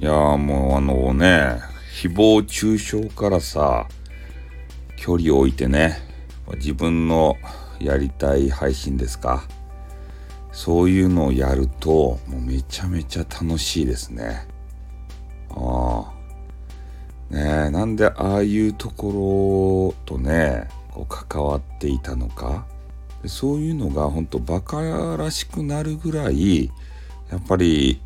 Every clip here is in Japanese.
いやーもうあのね、誹謗中傷からさ、距離を置いてね、自分のやりたい配信ですか。そういうのをやると、もうめちゃめちゃ楽しいですね。ああ。ねえ、なんでああいうところとね、こう関わっていたのか。そういうのが本当バカらしくなるぐらい、やっぱり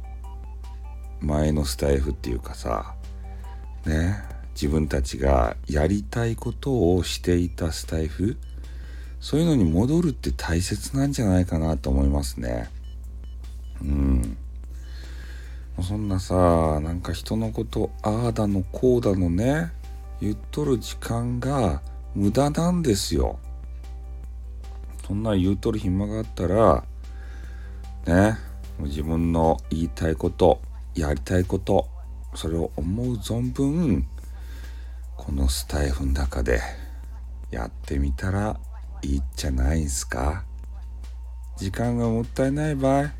前のスタイフっていうかさね自分たちがやりたいことをしていたスタイフそういうのに戻るって大切なんじゃないかなと思いますね。うん。そんなさなんか人のことああだのこうだのね言っとる時間が無駄なんですよ。そんな言うとる暇があったらね自分の言いたいことやりたいことそれを思う存分このスタイフの中でやってみたらいいっちゃないんすか。時間がもったいない場合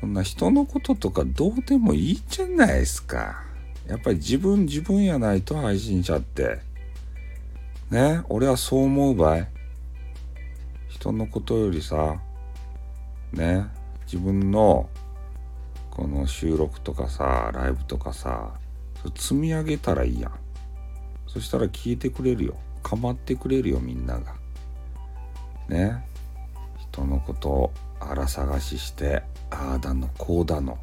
そんな人のこととかどうでもいいじゃないですか。やっぱり自分自分やないと配信者ってね俺はそう思う場合人のことよりさね自分のこの収録とかさライブとかさ積み上げたらいいやん。そしたら聞いてくれるよ。構ってくれるよみんなが。ね。人のことを荒探ししてああだのこうだの。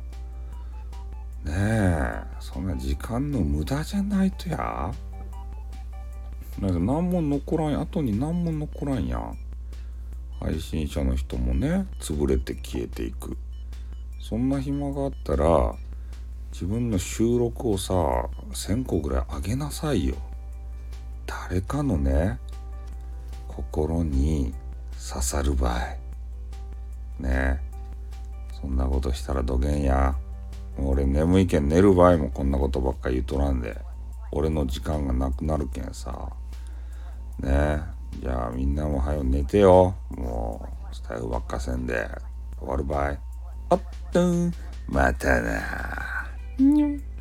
ねえ。そんな時間の無駄じゃないとや。なんか何も残らん後に何も残らんやん。配信者の人もね潰れて消えていく。そんな暇があったら自分の収録をさ1,000個ぐらいあげなさいよ。誰かのね心に刺さる場合。ね。そんなことしたらどげんや。俺眠いけん寝る場合もこんなことばっか言うとらんで。俺の時間がなくなるけんさ。ね。えじゃあみんなも早う寝てよ。もうスタイルばっかせんで。終わる場合。あっとまたな。にょ